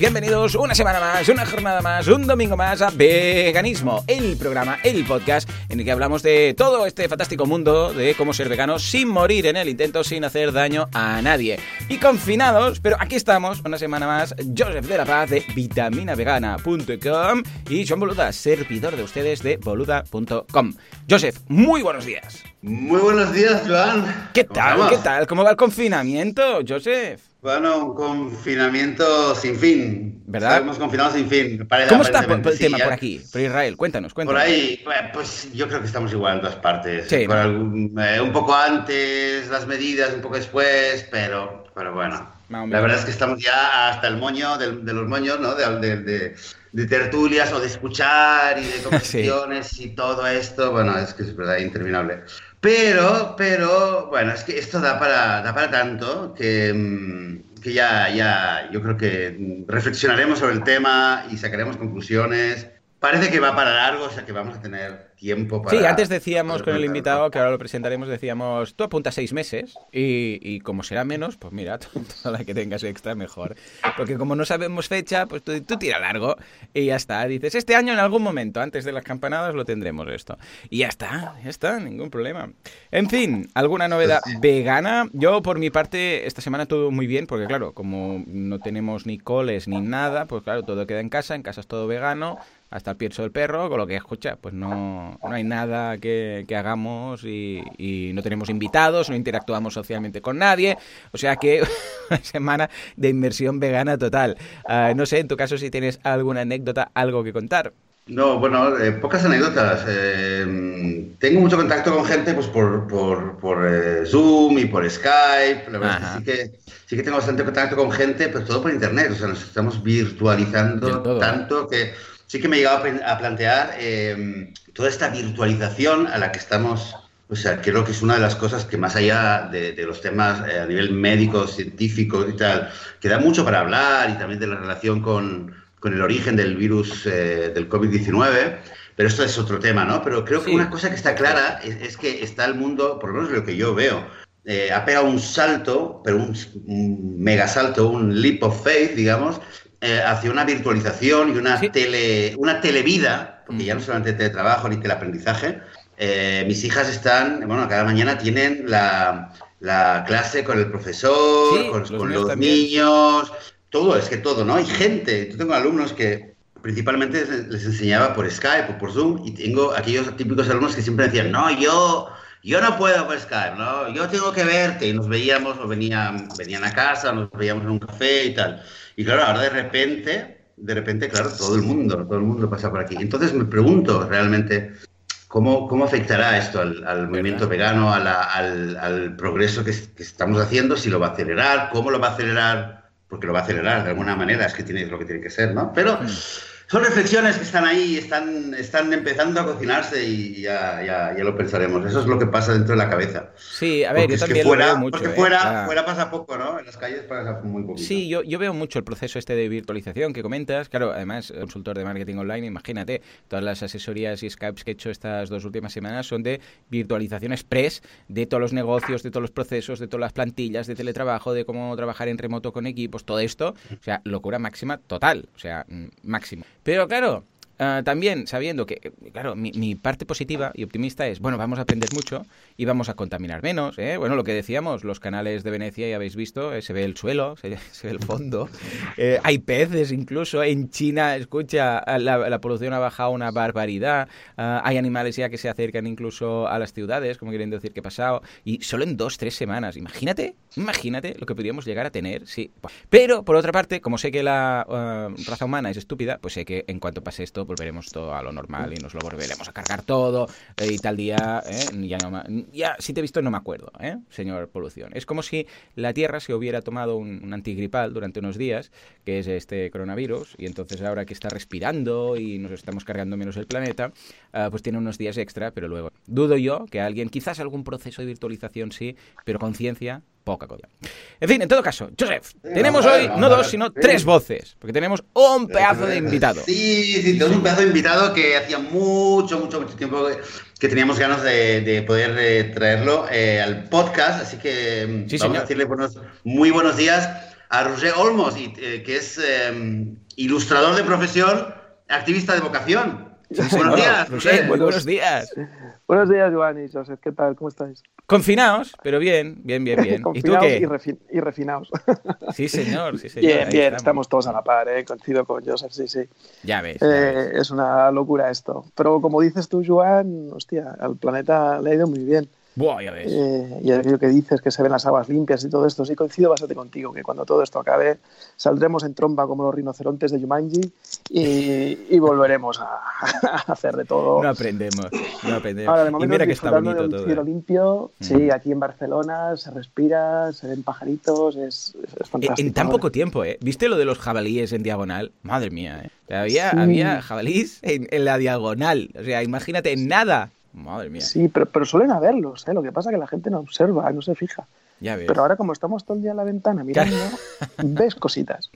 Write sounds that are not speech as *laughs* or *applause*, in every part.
Bienvenidos una semana más, una jornada más, un domingo más a Veganismo, el programa, el podcast en el que hablamos de todo este fantástico mundo de cómo ser vegano sin morir en el intento, sin hacer daño a nadie. Y confinados, pero aquí estamos, una semana más, Joseph de la Paz de vitaminavegana.com y John Boluda, servidor de ustedes de boluda.com. Joseph, muy buenos días. Muy buenos días, Joan. ¿Qué ¿Cómo tal? ¿Qué tal? ¿Cómo va el confinamiento, Joseph? Bueno, un confinamiento sin fin. ¿Verdad? Estamos confinados sin fin. ¿Cómo está por- el tema sí, por aquí, por Israel? Cuéntanos, Por cuéntanos. ahí, bueno, pues yo creo que estamos igual en todas partes. Sí, ¿no? algún- eh, un poco antes las medidas, un poco después, pero, pero bueno. La verdad es que estamos ya hasta el moño del- de, los moños, ¿no? De, de- de- de tertulias o de escuchar y de *laughs* conversaciones y todo esto. Bueno, es que es verdad, interminable. Pero, pero, bueno, es que esto da para, da para tanto que, mm, que ya, ya, yo creo que reflexionaremos sobre el tema y sacaremos conclusiones. Parece que va para largo, o sea que vamos a tener tiempo para... Sí, antes decíamos con el invitado, que ahora lo presentaremos, decíamos, tú apuntas seis meses y, y como será menos, pues mira, *laughs* toda la que tengas extra mejor. Porque como no sabemos fecha, pues tú, tú tira largo y ya está. Dices, este año en algún momento, antes de las campanadas, lo tendremos esto. Y ya está, ya está, ningún problema. En fin, ¿alguna novedad Pues sí. vegana? Yo, por mi parte, esta semana todo muy bien, porque claro, como no tenemos ni coles ni nada, pues claro, todo queda en casa, en casa es todo vegano hasta el pienso del perro, con lo que escucha, pues no, no hay nada que, que hagamos y, y no tenemos invitados, no interactuamos socialmente con nadie, o sea que *laughs* una semana de inmersión vegana total. Ah, no sé, en tu caso si tienes alguna anécdota, algo que contar. No, bueno, eh, pocas anécdotas. Eh, tengo mucho contacto con gente pues por, por, por, eh, Zoom y por Skype. La verdad Ajá. es que sí, que sí que tengo bastante contacto con gente, pero todo por internet. O sea, nos estamos virtualizando tanto que sí que me he llegado a plantear eh, toda esta virtualización a la que estamos. O sea, creo que es una de las cosas que más allá de, de los temas eh, a nivel médico, científico y tal, que da mucho para hablar y también de la relación con, con el origen del virus eh, del COVID-19, pero esto es otro tema, ¿no? Pero creo que Sí. una cosa que está clara es, es que está el mundo, por lo menos lo que yo veo, eh, ha pegado un salto, pero un, un mega salto, un leap of faith, digamos, eh, hacia una virtualización y una, Sí. tele, una televida, porque ya no solamente teletrabajo ni teleaprendizaje. Eh, mis hijas están, bueno, cada mañana tienen la, la clase con el profesor, Sí, con, los con míos los niños, todo, es que todo, ¿no? Hay gente, yo tengo alumnos que principalmente les enseñaba por Skype o por Zoom y tengo aquellos típicos alumnos que siempre decían, no, yo, yo no puedo por Skype, ¿no? Yo tengo que verte y nos veíamos o venían, venían a casa, nos veíamos en un café y tal. Y claro, ahora de repente, de repente, claro, todo el mundo, todo el mundo pasa por aquí. Entonces me pregunto realmente cómo, cómo afectará esto al, al movimiento vegano, a la- al, al progreso que, que estamos haciendo, si lo va a acelerar, cómo lo va a acelerar, porque lo va a acelerar de alguna manera, es que tiene lo que tiene que ser, ¿no? Pero son reflexiones que están ahí, están, están empezando a cocinarse y ya, ya, ya lo pensaremos. Eso es lo que pasa dentro de la cabeza. Sí, a ver, Porque yo también fuera, lo veo mucho. Porque ¿eh? fuera, fuera pasa poco, ¿no? En las calles pasa muy poquito. Sí, yo, yo veo mucho el proceso este de virtualización que comentas. Claro, además, consultor de marketing online, imagínate, todas las asesorías y Skypes que he hecho estas dos últimas semanas son de virtualización express de todos los negocios, de todos los procesos, de todas las plantillas, de teletrabajo, de cómo trabajar en remoto con equipos, todo esto. O sea, locura máxima total, o sea, mm, máximo. Pero claro, Ah, también sabiendo que, eh, claro, mi, mi parte positiva y optimista es, bueno, vamos a aprender mucho y vamos a contaminar menos. ¿eh? Bueno, lo que decíamos, los canales de Venecia, ya habéis visto, eh, se ve el suelo, se, *laughs* se ve el fondo. *laughs* Eh, hay peces incluso. En China, escucha, la, la polución ha bajado una barbaridad. Ah, hay animales ya que se acercan incluso a las ciudades, como quieren decir que ha pasado. Y solo en dos, tres semanas. Imagínate, imagínate lo que podríamos llegar a tener. Sí. Pero, por otra parte, como sé que la ah, raza humana es estúpida, pues sé que en cuanto pase esto, volveremos todo a lo normal y nos lo volveremos a cargar todo y tal día, ¿eh? ya, no, ya si te he visto no me acuerdo, ¿eh? señor polución. Es como si la Tierra se hubiera tomado un, antigripal durante unos días, que es este coronavirus, y entonces ahora que está respirando y nos estamos cargando menos el planeta, ah, pues tiene unos días extra, pero luego dudo yo que alguien, quizás algún proceso de virtualización sí, pero conciencia poca cosa. En fin, en todo caso, Joseph, tenemos hoy no dos, sino tres voces, porque tenemos un pedazo de invitado. Sí, sí, tenemos un pedazo de invitado que hacía mucho, mucho, mucho tiempo que teníamos ganas de, poder eh, traerlo eh, al podcast, así que mm, vamos a decirle buenos, muy buenos días a Roger Olmos, eh, que es ilustrador de profesión, activista de vocación. Buenos días, buenos días. Buenos días, Joan y Joseph, ¿qué tal? ¿Cómo estáis? Confinados, pero bien, bien, bien, bien. ¿Y tú qué? Y, refinados. *laughs* Sí, señor, sí, señor. Bien, bien, estamos. todos a la par, ¿eh? coincido con Joseph, sí, sí. Ya ves, eh, Es una locura esto. Pero como dices tú, Joan, hostia, al planeta le ha ido muy bien. Buah, ya ves. Eh, y aquello que dices, que se ven las aguas limpias y todo esto, sí coincido bastante contigo, que cuando todo esto acabe saldremos en tromba como los rinocerontes de Jumanji y, volveremos *laughs* a, hacer de todo. No aprendemos, no aprendemos. Ahora, de momento, y mira que está bonito de un cielo limpio, mm. sí, aquí en Barcelona se respira, se ven pajaritos, es, fantástico. En, tan poco tiempo, ¿eh? ¿Viste lo de los jabalíes en diagonal? Madre mía, ¿eh? Había, había jabalíes en, en la diagonal, o sea, imagínate, en nada. Madre mía. Sí, pero, pero suelen haberlos, ¿eh? Lo que pasa es que la gente no observa, no se fija. Pero ahora como estamos todo el día en la ventana mirando, *laughs* ves cositas.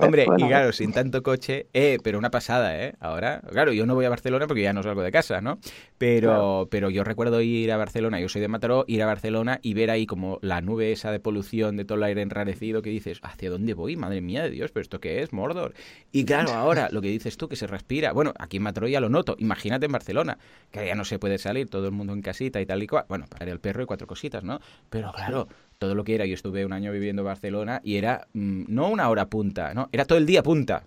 Hombre, y claro, sin tanto coche, eh, pero una pasada, ¿eh? Ahora, claro, yo no voy a Barcelona porque ya no salgo de casa, ¿no? Pero, pero yo recuerdo ir a Barcelona, yo soy de Mataró, ir a Barcelona y ver ahí como la nube esa de polución, de todo el aire enrarecido, que dices, ¿hacia dónde voy? Madre mía de Dios, ¿pero esto qué es? Mordor. Y claro, ahora lo que dices tú, que se respira. Bueno, aquí en Mataró ya lo noto. Imagínate en Barcelona, que ya no se puede salir, todo el mundo en casita y tal y cual. Bueno, para el perro y cuatro cositas, ¿no? Pero claro todo lo que era. Yo estuve un año viviendo en Barcelona y era mm, no una hora punta, ¿no? Era todo el día punta.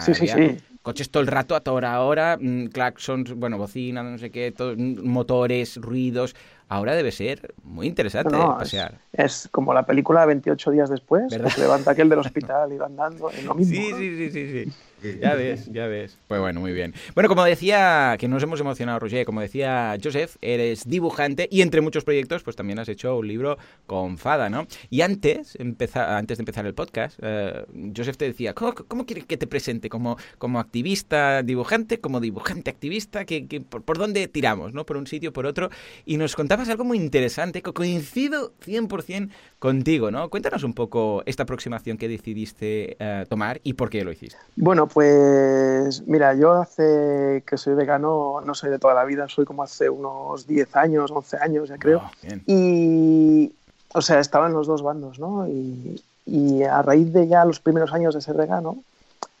sí, sí, sí. Coches todo el rato, a toda hora, mm, claxons, bueno, bocina, no sé qué, mm, motores, ruidos. Ahora debe ser muy interesante pasear. Es, como la película 28 días después, que se levanta aquel del *laughs* hospital y va andando, es lo mismo. Sí, sí, sí, sí, sí. Ya ves, ya ves. Pues bueno, muy bien. Bueno, como decía, que nos hemos emocionado, Roger, como decía Joseph, eres dibujante y entre muchos proyectos, pues también has hecho un libro con Fada, ¿no? Y antes, antes de empezar el podcast, eh, Joseph te decía, ¿cómo, cómo quieres que te presente? ¿Como, como activista dibujante? ¿Como dibujante activista? ¿Que, por, dónde tiramos? ¿no? Por un sitio, por otro. Y nos contabas algo muy interesante, que coincido 100% contigo, ¿no? Cuéntanos un poco esta aproximación que decidiste eh, tomar y por qué lo hiciste. Bueno, pues mira, yo hace que soy vegano, no soy de toda la vida, soy como hace unos 10 años, 11 años ya creo. Ah, y, o sea, estaba en los dos bandos, ¿no? Y, y, a raíz de ya los primeros años de ser vegano,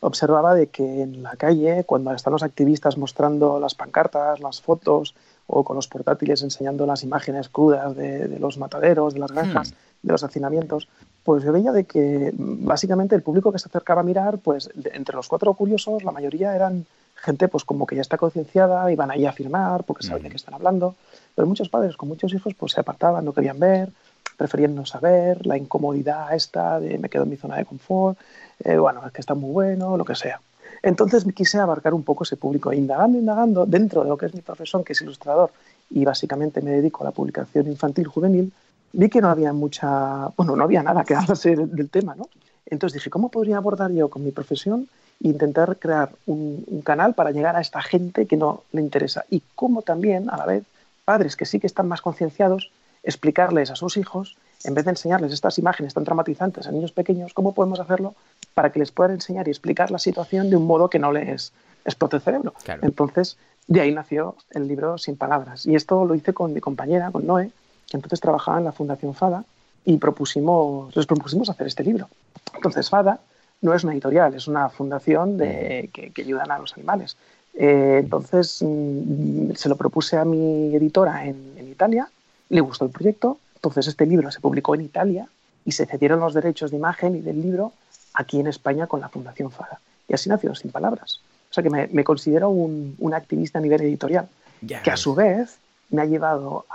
observaba de que en la calle, cuando están los activistas mostrando las pancartas, las fotos, o con los portátiles enseñando las imágenes crudas de, los mataderos, de las granjas, hmm. de los hacinamientos, pues yo veía de que básicamente el público que se acercaba a mirar, pues entre los cuatro curiosos, la mayoría eran gente pues como que ya está concienciada, iban ahí a firmar porque saben de qué están hablando, pero muchos padres con muchos hijos pues se apartaban, no querían ver, preferían no saber, la incomodidad esta de me quedo en mi zona de confort, eh, bueno, es que está muy bueno, lo que sea. Entonces me quise abarcar un poco ese público, indagando, indagando, dentro de lo que es mi profesión, que es ilustrador, y básicamente me dedico a la publicación infantil juvenil, vi que no había mucha, bueno, no había nada que *laughs* hacerse del tema, ¿no? Entonces dije, ¿cómo podría abordar yo con mi profesión e intentar crear un, canal para llegar a esta gente que no le interesa? Y cómo también, a la vez, padres que sí que están más concienciados, explicarles a sus hijos, en vez de enseñarles estas imágenes tan traumatizantes a niños pequeños, cómo podemos hacerlo para que les puedan enseñar y explicar la situación de un modo que no les explote el cerebro. Entonces, de ahí nació el libro Sin Palabras. Y esto lo hice con mi compañera, con Noé, entonces trabajaba en la Fundación FADA y propusimos, les propusimos hacer este libro. Entonces FADA no es una editorial, es una fundación de, que, ayudan a los animales. Eh, entonces mm, se lo propuse a mi editora en, en Italia, le gustó el proyecto, entonces este libro se publicó en Italia y se cedieron los derechos de imagen y del libro aquí en España con la Fundación FADA. Y así nació Sin Palabras. O sea que me, considero un, un, activista a nivel editorial, que a su vez me ha llevado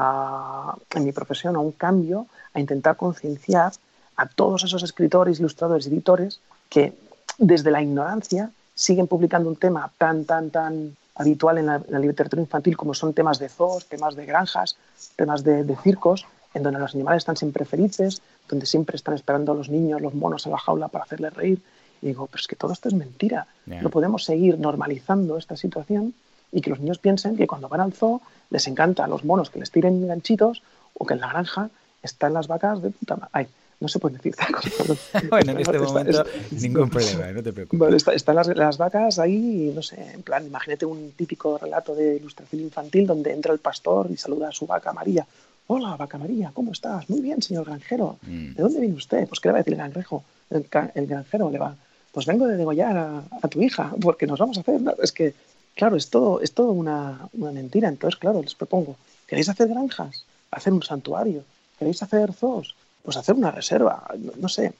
en mi profesión a un cambio, a intentar concienciar a todos esos escritores, ilustradores, editores que desde la ignorancia siguen publicando un tema tan, tan, tan habitual en la, literatura infantil como son temas de zoos, temas de granjas, temas de, circos, en donde los animales están siempre felices, donde siempre están esperando a los niños, los monos en la jaula para hacerles reír. Y digo, pero es que todo esto es mentira. No podemos seguir normalizando esta situación y que los niños piensen que cuando van al zoo les encanta a los monos que les tiren ganchitos o que en la granja están las vacas de puta madre. No se puede decir bueno, en este momento ningún problema, no te preocupes. están las, las, vacas ahí, no sé, en plan, imagínate un típico relato de ilustración infantil donde entra el pastor y saluda a su vaca María. Hola, vaca María, ¿cómo estás? Muy bien, señor granjero. Mm. ¿De dónde viene usted? Pues, ¿qué le va a decir el granjero? El, granjero le va, pues vengo de degollar a, tu hija, porque nos vamos a hacer... es que, claro, es todo, es todo una, una mentira. Entonces, claro, les propongo, ¿queréis hacer granjas? Hacer un santuario ¿Queréis hacer zoos? Pues hacer una reserva, no, sé.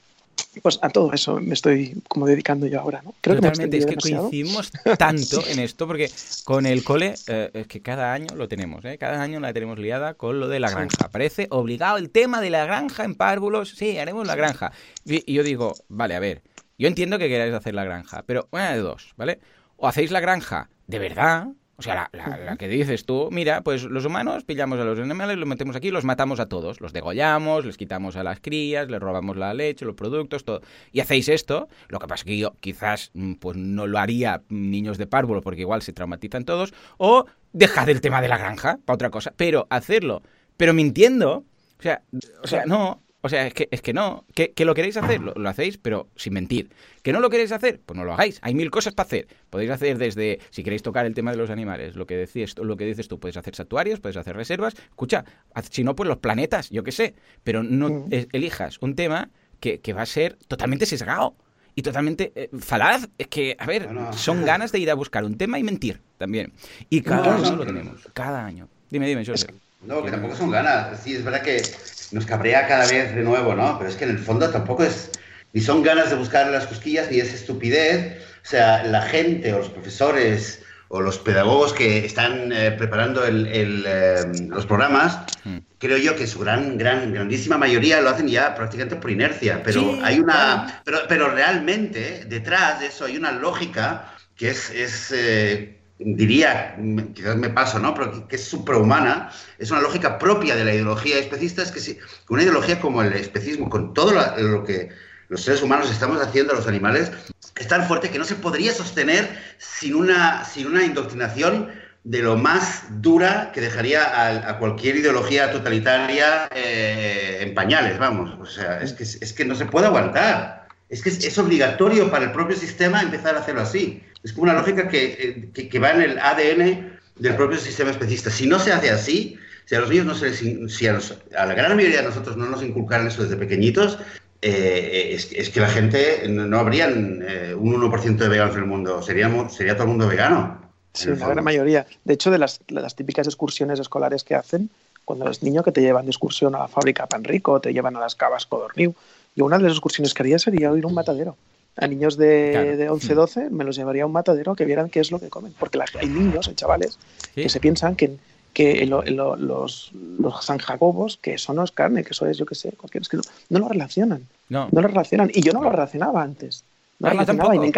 Pues a todo eso me estoy como dedicando yo ahora, ¿no? Creo Totalmente, que es que coincidimos tanto *laughs* en esto, porque con el cole, eh, es que cada año lo tenemos, ¿eh? Cada año la tenemos liada con lo de la granja. Parece obligado el tema de la granja en párvulos, sí, haremos la granja. Y, yo digo, vale, a ver, yo entiendo que queráis hacer la granja, pero una de dos, ¿vale? O hacéis la granja de verdad, o sea, la, que dices tú, mira, pues los humanos pillamos a los animales, los metemos aquí los matamos a todos. Los degollamos, les quitamos a las crías, les robamos la leche, los productos, todo. Y hacéis esto, lo que pasa es que yo quizás mm, pues no lo haría niños de párvulo porque igual se traumatizan todos, o dejar el tema de la granja para otra cosa, pero hacerlo, pero mintiendo, o sea, o sea, no, o sea, es que, es que no. Que, lo queréis hacer, lo, hacéis, pero sin mentir. ¿Que no lo queréis hacer? Pues no lo hagáis. Hay mil cosas para hacer. Podéis hacer desde, si queréis tocar el tema de los animales, lo que, decís, lo que dices tú, puedes hacer santuarios, puedes hacer reservas. Escucha, si no, pues los planetas, yo qué sé. Pero no mm. elijas un tema que, va a ser totalmente sesgado y totalmente eh, falaz. Es que, a ver, son ganas de ir a buscar un tema y mentir también. Y cada año lo tenemos. Cada año. Dime, dime, Joseph. No, que tampoco son ganas. Sí, es verdad que nos cabrea cada vez de nuevo, ¿no? Pero es que en el fondo tampoco es, ni son ganas de buscar las cosquillas, ni es estupidez. O sea, la gente o los profesores o los pedagogos que están eh, preparando el, eh, los programas, hmm. creo yo que su gran, gran, grandísima mayoría lo hacen ya prácticamente por inercia. Pero hay una, pero, pero realmente detrás de eso hay una lógica que es, es eh, diría, quizás me paso, ¿no? Pero que es suprahumana, es una lógica propia de la ideología especista, es que si, una ideología como el especismo, con todo lo, que los seres humanos estamos haciendo a los animales, es tan fuerte que no se podría sostener sin una, sin una indoctrinación de lo más dura que dejaría a, cualquier ideología totalitaria eh, en pañales, vamos. O sea, es que, es que no se puede aguantar. Es que es obligatorio para el propio sistema empezar a hacerlo así. Es como una lógica que, eh, que, va en el ADN del propio sistema especista. Si no se hace así, si a los niños no se les, si a, la gran mayoría de nosotros no nos inculcaran eso desde pequeñitos, eh, es, que la gente no, habrían eh, un 1% de veganos en el mundo, seríamos, sería todo el mundo vegano. Sí, la gran mayoría. De hecho, de las, las, típicas excursiones escolares que hacen, cuando eres niño que te llevan de excursión a la fábrica Pan Rico, te llevan a las cavas Codorniu, yo una de las excursiones que haría sería ir a un matadero a niños de, de 11, 12 me los llevaría a un matadero que vieran qué es lo que comen. Porque hay niños, hay chavales, que se piensan que, que los, los San Jacobos, que eso no es carne, que eso es, yo qué sé, cualquier, es que no, lo relacionan. No. no lo relacionan. Y yo no lo relacionaba antes. No lo relacionaba y me,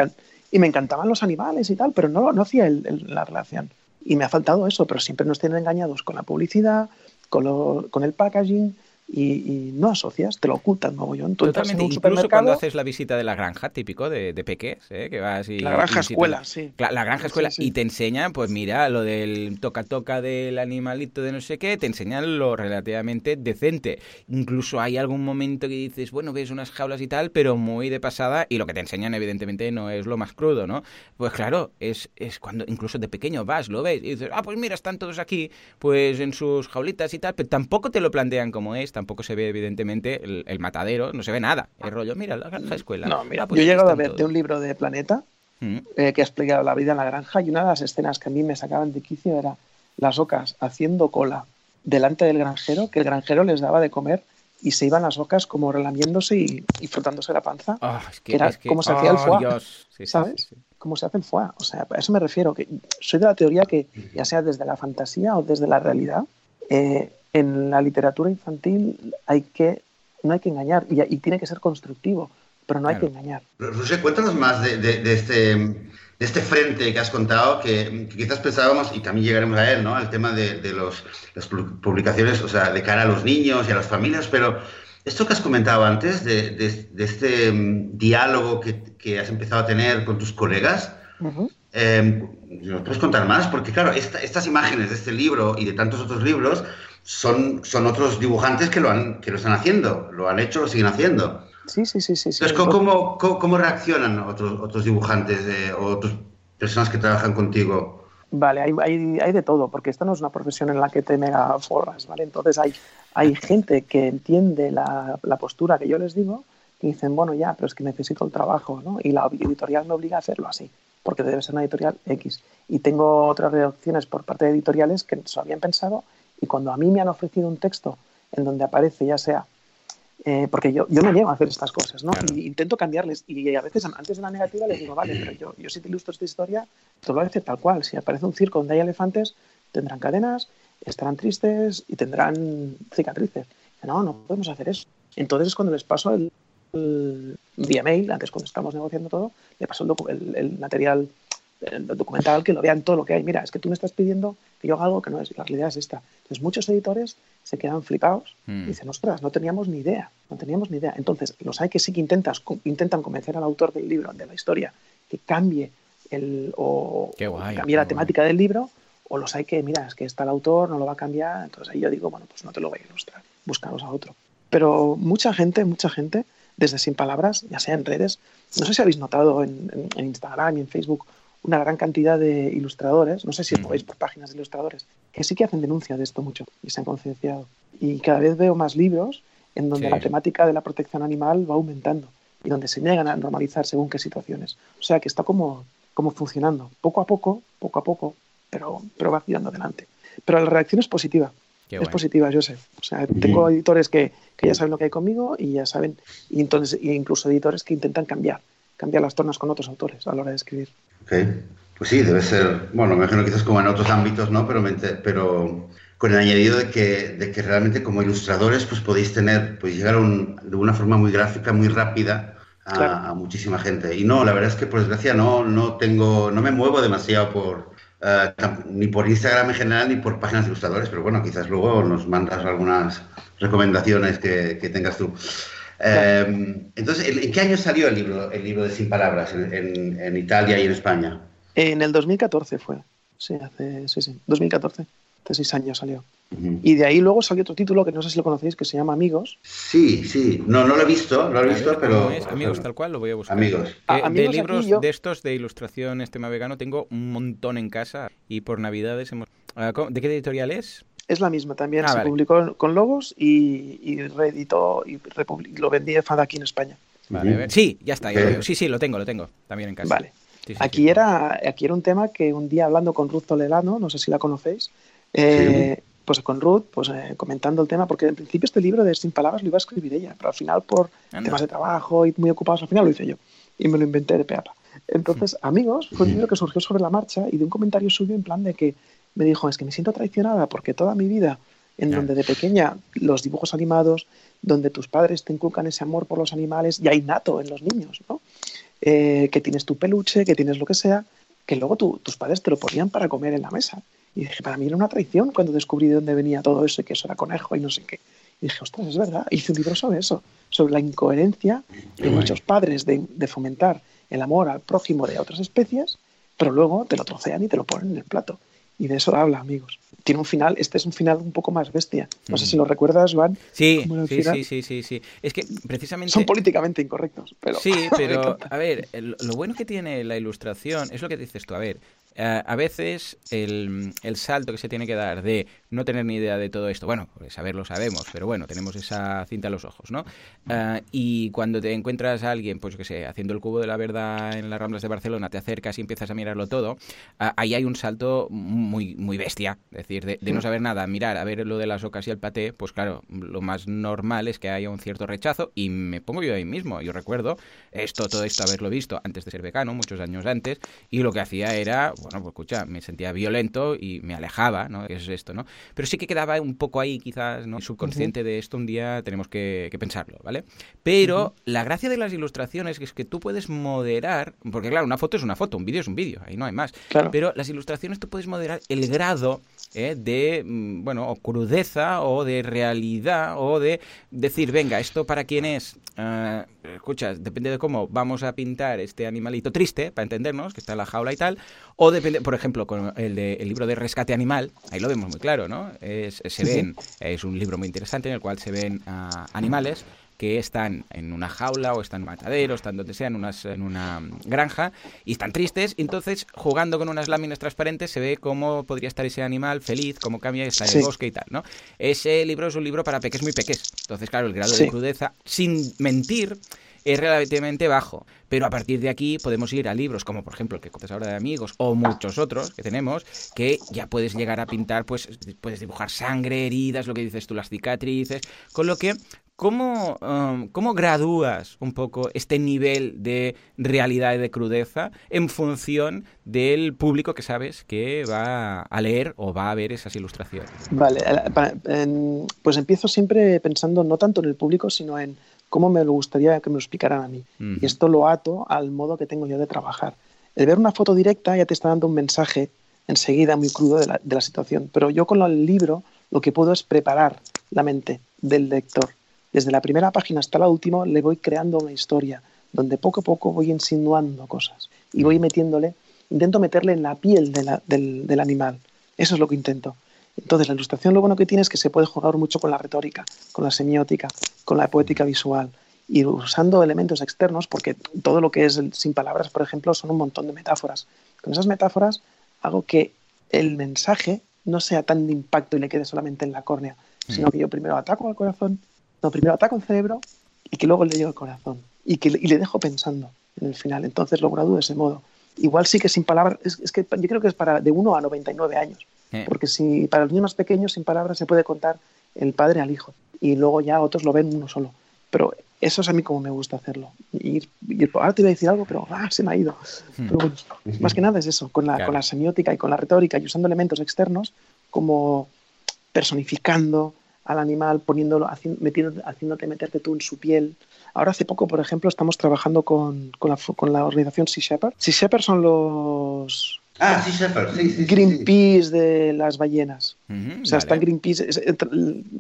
y me, encantaban los animales y tal, pero no, no hacía la relación. Y me ha faltado eso, pero siempre nos tienen engañados con la publicidad, con, lo, con el packaging y, no asocias, te lo ocultan mogollón. Tú Totalmente, un incluso cuando haces la visita de la granja, típico de, de peques, ¿eh? que vas y... La granja escuela, sí. La, granja escuela, y te enseñan, pues mira, lo del toca-toca del animalito de no sé qué, te enseñan lo relativamente decente. Incluso hay algún momento que dices, bueno, ves unas jaulas y tal, pero muy de pasada, y lo que te enseñan evidentemente no es lo más crudo, ¿no? Pues claro, es, es cuando incluso de pequeño vas, lo ves, y dices, ah, pues mira, están todos aquí, pues en sus jaulitas y tal, pero tampoco te lo plantean como es, tampoco se ve evidentemente el, matadero, no se ve nada. El rollo, mira, la granja escuela. No, mira, pues yo he llegado a ver de un libro de Planeta mm. eh, que ha explicado la vida en la granja y una de las escenas que a mí me sacaban de quicio era las ocas haciendo cola delante del granjero, que el granjero les daba de comer y se iban las ocas como relamiéndose y, frotándose la panza. Ah, que, era como se hacía el foie, ¿sabes? Como se hace el foie. O sea, a eso me refiero. que Soy de la teoría que, ya sea desde la fantasía o desde la realidad, eh, en la literatura infantil hay que, no hay que engañar y, tiene que ser constructivo, pero no hay que engañar. José, cuéntanos más de, este, este frente que has contado, que, quizás pensábamos, y también llegaremos a él, ¿no? Al tema de, los, las publicaciones, o sea, de cara a los niños y a las familias, pero esto que has comentado antes, de, este mm, diálogo que, has empezado a tener con tus colegas, em, ¿nos puedes contar más? Porque, claro, estas imágenes de este libro y de tantos otros libros son, son otros dibujantes que lo, han, que lo están haciendo, lo han hecho, lo siguen haciendo. Sí, sí, sí. sí, Entonces, ¿cómo, cómo, reaccionan otros, otros dibujantes o otras personas que trabajan contigo? Vale, hay, hay, hay, de todo, porque esta no es una profesión en la que te mega forras, ¿vale? Entonces hay, hay gente que entiende la, la, postura que yo les digo y dicen, bueno, ya, pero es que necesito el trabajo, ¿no? Y la editorial me obliga a hacerlo así, porque debe ser una editorial X. Y tengo otras reacciones por parte de editoriales que se habían pensado y cuando a mí me han ofrecido un texto en donde aparece ya sea eh, porque yo, yo me llevo a hacer estas cosas, ¿no? Y intento cambiarles. Y a veces, antes de la negativa, les digo, vale, pero yo, yo si te ilustro esta historia, te lo voy a decir tal cual. Si aparece un circo donde hay elefantes, tendrán cadenas, estarán tristes y tendrán cicatrices. No, no podemos hacer eso. Entonces es cuando les paso el, vía mail, antes cuando estamos negociando todo, le paso el, el material el documental que lo vean todo lo que hay. Mira, es que tú me estás pidiendo que yo haga algo que no es, la realidad es esta. Entonces muchos editores se quedan flipados y mm. dicen, ostras, no teníamos ni idea, no teníamos ni idea. Entonces los hay que sí que intentas, intentan convencer al autor del libro, de la historia, que cambie el, o cambie la temática del libro, o los hay que, mira, es que está el autor, no lo va a cambiar, entonces ahí yo digo, bueno, pues no te lo voy a ilustrar, búscalos a otro. Pero mucha gente, mucha gente, desde sin palabras, ya sea en redes, no sé si habéis notado en, en Instagram y en Facebook, una gran cantidad de ilustradores, no sé si os veis por páginas de ilustradores, que sí que hacen denuncia de esto mucho y se han concienciado. Y cada vez veo más libros en donde la temática de la protección animal va aumentando y donde se niegan a normalizar según qué situaciones. O sea que está como, como funcionando, poco a poco, poco a poco, pero, pero va tirando adelante. Pero la reacción es positiva. es positiva, yo sé. O sea, tengo editores que, que, ya saben lo que hay conmigo y ya saben, y entonces, y incluso editores que intentan cambiar, cambiar las tornas con otros autores a la hora de escribir. Pues sí, debe ser, bueno, me imagino quizás como en otros ámbitos, ¿no? Pero, pero con el añadido de que, de que realmente como ilustradores pues podéis tener, pues llegar de una forma muy gráfica, muy rápida a, muchísima gente. Y no, la verdad es que por desgracia no, no tengo, no me muevo demasiado por, eh, ni por Instagram en general ni por páginas de ilustradores, pero bueno, quizás luego nos mandas algunas recomendaciones que, que tengas tú. Em, entonces, ¿en qué año salió el libro, el libro de Sin Palabras en, en, Italia y en España? En el 2014 fue. Sí, hace sí, sí, 2014. Hace seis años salió. Y de ahí luego salió otro título que no sé si lo conocéis, que se llama Amigos. Sí, sí. No, no lo he visto, no lo he visto, pero... Amigos, tal cual, lo voy a buscar. Amigos. Ah, de libros de estos de ilustración este vegano tengo un montón en casa y por Navidades hemos... Ah, ¿De qué editorial es? Es la misma también, ah, se publicó con Lobos y, reeditó y lo vendí de Fada aquí en España. Vale, sí, ya está. sí, sí, lo tengo, lo tengo también en casa. Vale. aquí, Era, aquí era un tema que un día hablando con Ruth Toledano, no sé si la conocéis, eh, pues con Ruth, pues eh, comentando el tema, porque en principio este libro de Sin Palabras lo iba a escribir ella, pero al final por temas de trabajo y muy ocupados, al final lo hice yo y me lo inventé de peapa. Entonces, *laughs* Amigos fue un libro que surgió sobre la marcha y de un comentario suyo en plan de que me dijo, es que me siento traicionada porque toda mi vida, en donde de pequeña los dibujos animados, donde tus padres te inculcan ese amor por los animales, ya innato en los niños, ¿no? Eh, que tienes tu peluche, que tienes lo que sea, que luego tus padres te lo ponían para comer en la mesa. Y dije, para mí era una traición cuando descubrí de dónde venía todo eso y que eso era conejo y no sé qué. Y dije, ostras, es verdad. Hice un libro sobre eso, sobre la incoherencia de muchos padres de, de, fomentar el amor al prójimo de otras especies, pero luego te lo trocean y te lo ponen en el plato. Y de eso habla, amigos. Tiene un final, este es un final un poco más bestia. No sé si lo recuerdas, Van. Sí, sí, sí, sí, sí, sí. Es que precisamente... Son políticamente incorrectos, pero... Sí, *laughs* pero a ver, lo bueno que tiene la ilustración es lo que dices tú. A ver, eh, a veces el, salto que se tiene que dar de no tener ni idea de todo esto, bueno, pues saberlo sabemos, pero bueno, tenemos esa cinta a los ojos, ¿no? Eh, y cuando te encuentras a alguien, pues que sé, haciendo el cubo de la verdad en las Ramblas de Barcelona, te acercas y empiezas a mirarlo todo, eh, ahí hay un salto muy, muy bestia, es decir, de, no saber nada, mirar a ver lo de las ocas y el paté, pues claro, lo más normal es que haya un cierto rechazo y me pongo yo ahí mismo, yo recuerdo esto, todo esto haberlo visto antes de ser becano, muchos años antes, y lo que hacía era bueno, pues escucha, me sentía violento y me alejaba, ¿no? es esto, ¿no? Pero sí que quedaba un poco ahí, quizás, ¿no? Subconsciente de esto un día tenemos que, pensarlo, ¿vale? Pero la gracia de las ilustraciones es que tú puedes moderar, porque claro, una foto es una foto, un vídeo es un vídeo, ahí no hay más. Pero las ilustraciones tú puedes moderar el grado ¿eh? de, mm, bueno, o crudeza o de realidad o de decir, venga, esto para quién es. Uh, escucha, depende de cómo vamos a pintar este animalito triste, para entendernos, que está en la jaula y tal, o depende, por ejemplo, con el, de, el libro de rescate animal, ahí lo vemos muy claro, ¿no? Es, se ven, es un libro muy interesante en el cual se ven uh, animales que están en una jaula o están en un matadero, están donde sea, en, en una granja, y están tristes. entonces, jugando con unas láminas transparentes, se ve cómo podría estar ese animal feliz, cómo cambia, está en el bosque y tal, ¿no? Ese libro es un libro para peques muy peques. Entonces, claro, el grado de crudeza, sin mentir, es relativamente bajo. Pero a partir de aquí podemos ir a libros como, por ejemplo, el que conoces ahora de amigos o muchos otros que tenemos, que ya puedes llegar a pintar, pues puedes dibujar sangre, heridas, lo que dices tú, las cicatrices, con lo que ¿Cómo, um, ¿Cómo gradúas un poco este nivel de realidad y de crudeza en función del público que sabes que va a leer o va a ver esas ilustraciones? Vale, pues empiezo siempre pensando no tanto en el público, sino en cómo me gustaría que me lo explicaran a mí. Y esto lo ato al modo que tengo yo de trabajar. El ver una foto directa ya te está dando un mensaje enseguida muy crudo de la, de la situación, pero yo con el libro lo que puedo es preparar la mente del lector desde la primera página hasta la última le voy creando una historia donde poco a poco voy insinuando cosas y voy metiéndole, intento meterle en la piel del, animal. Eso es lo que intento. Entonces, la ilustración lo bueno que tiene es que se puede jugar mucho con la retórica, con la semiótica, con la poética visual y usando elementos externos, porque todo lo que es sin palabras, por ejemplo, son un montón de metáforas. Con esas metáforas hago que el mensaje no sea tan de impacto y le quede solamente en la córnea, sino que yo primero ataco al corazón no, primero ataco el cerebro y que luego le llego al corazón y que le dejo pensando en el final. Entonces lo gradúo de ese modo. Igual sí que sin palabras, es, que yo creo que es para de 1 a 99 años, porque si para los niños más pequeños sin palabras se puede contar el padre al hijo y luego ya otros lo ven uno solo. Pero eso es a mí como me gusta hacerlo. Y, ahora te iba a decir algo, pero ah, se me ha ido. Hmm. Pero más que nada es eso, con la, con la semiótica y con la retórica y usando elementos externos como personificando, al animal, poniéndolo, haciendo, haciéndote meterte tú en su piel. Ahora hace poco, por ejemplo, estamos trabajando con, con, la, con la, organización Sea Shepherd. Sea Shepherd son los... Ah, sí, sí, Greenpeace de las ballenas. o sea, están Greenpeace,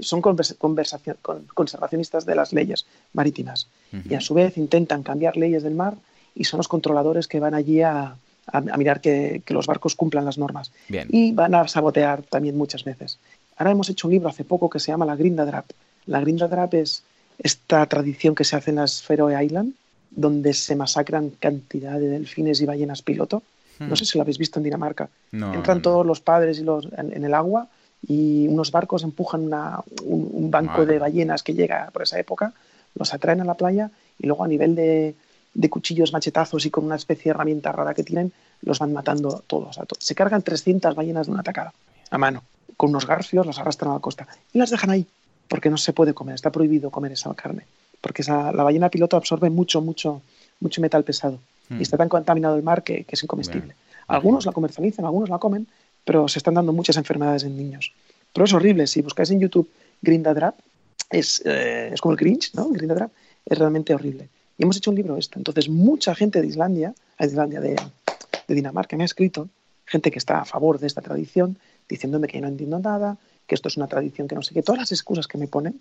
son conservacionistas de las leyes marítimas. Y a su vez intentan cambiar leyes del mar y son los controladores que van allí a, a, mirar que, que, los barcos cumplan las normas. Y van a sabotear también muchas veces. Ahora hemos hecho un libro hace poco que se llama La Grinda Drap. La Grinda Drap es esta tradición que se hace en las Faroe Island, donde se masacran cantidad de delfines y ballenas piloto. No sé si lo habéis visto en Dinamarca. Entran todos los padres y los, en, el agua y unos barcos empujan un, banco de ballenas que llega por esa época, los atraen a la playa y luego a nivel de, de, cuchillos, machetazos y con una especie de herramienta rara que tienen, los van matando todos. Se cargan 300 ballenas de una tacada a mano con unos garfios, las arrastran a la costa y las dejan ahí, porque no se puede comer, está prohibido comer esa carne, porque esa, la ballena piloto absorbe mucho, mucho, mucho metal pesado y hmm. está tan contaminado el mar que, es incomestible. Algunos la comercializan, algunos la comen, pero se están dando muchas enfermedades en niños. Pero es horrible, si buscáis en YouTube Grindadrap, es, eh, es como el Grinch, ¿no? Grindadrap, es realmente horrible. Y hemos hecho un libro esto. Entonces, mucha gente de Islandia, de Islandia, de, de Dinamarca, me ha escrito, gente que está a favor de esta tradición, diciéndome que no entiendo nada, que esto es una tradición que no sé qué. Todas las excusas que me ponen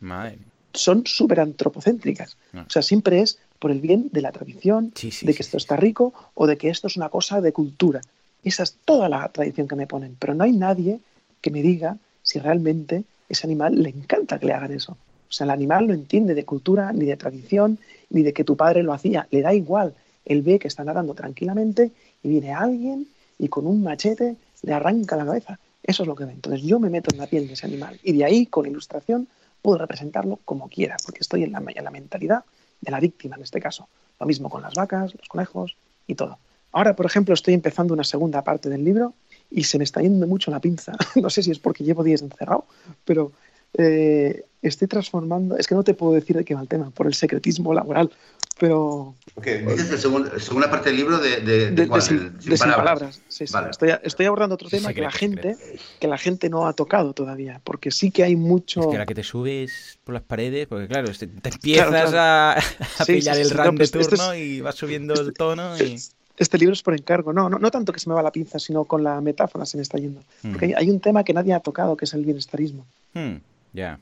son súper antropocéntricas. Ah. O sea, siempre es por el bien de la tradición, de que esto está rico o de que esto es una cosa de cultura. Esa es toda la tradición que me ponen. Pero no hay nadie que me diga si realmente ese animal le encanta que le hagan eso. O sea, el animal no entiende de cultura, ni de tradición, ni de que tu padre lo hacía. Le da igual. Él ve que está nadando tranquilamente y viene alguien y con un machete le arranca la cabeza. Eso es lo que ve. Entonces yo me meto en la piel de ese animal y de ahí, con ilustración, puedo representarlo como quiera, porque estoy en la, la mentalidad de la víctima en este caso. Lo mismo con las vacas, los conejos y todo. Ahora, por ejemplo, estoy empezando una segunda parte del libro y se me está yendo mucho la pinza. *laughs* No sé si es porque llevo días encerrado, pero eh, estoy transformando, es que no te puedo decir de qué va el tema, por el secretismo laboral, pero... Okay. Dices la segunda parte del libro de, de, de, sin, palabras. Sí, sí. Estoy, estoy, abordando otro tema que la gente que la gente no ha tocado todavía, porque sí que hay mucho... Es que la que te subes por las paredes, porque claro, te, empiezas a, a pillar el ram de pues turno y vas subiendo el tono y este libro es por encargo. No, no, no, tanto que se me va la pinza, sino con la metáfora se me está yendo. Porque hay, un tema que nadie ha tocado, que es el bienestarismo. Hmm, ya.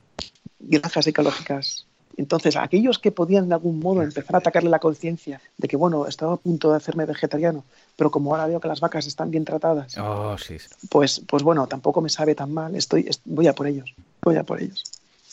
Granjas ecológicas. Entonces, aquellos que podían de algún modo empezar a atacarle la conciencia de que, bueno, estaba a punto de hacerme vegetariano, pero como ahora veo que las vacas están bien tratadas, oh, sí. pues, pues bueno, tampoco me sabe tan mal. Estoy, voy a por ellos. Voy a por ellos.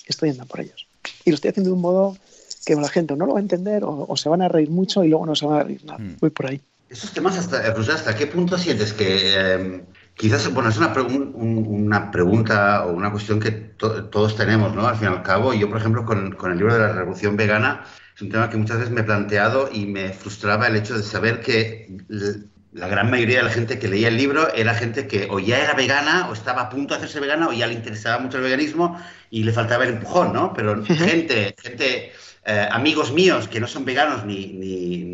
Estoy andando por ellos. Y lo estoy haciendo de un modo que la gente no lo va a entender o, se van a reír mucho y luego no se van a reír nada. Hmm. Voy por ahí. Esos temas, hasta, ¿hasta qué punto sientes que em, quizás, bueno, es una, una, pregunta o una cuestión que todos tenemos, ¿no? Al fin y al cabo, yo, por ejemplo, con, con, el libro de la Revolución Vegana, es un tema que muchas veces me he planteado y me frustraba el hecho de saber que la gran mayoría de la gente que leía el libro era gente que o ya era vegana o estaba a punto de hacerse vegana o ya le interesaba mucho el veganismo y le faltaba el empujón, ¿no? Pero gente, gente eh, amigos míos que no son veganos ni, ni,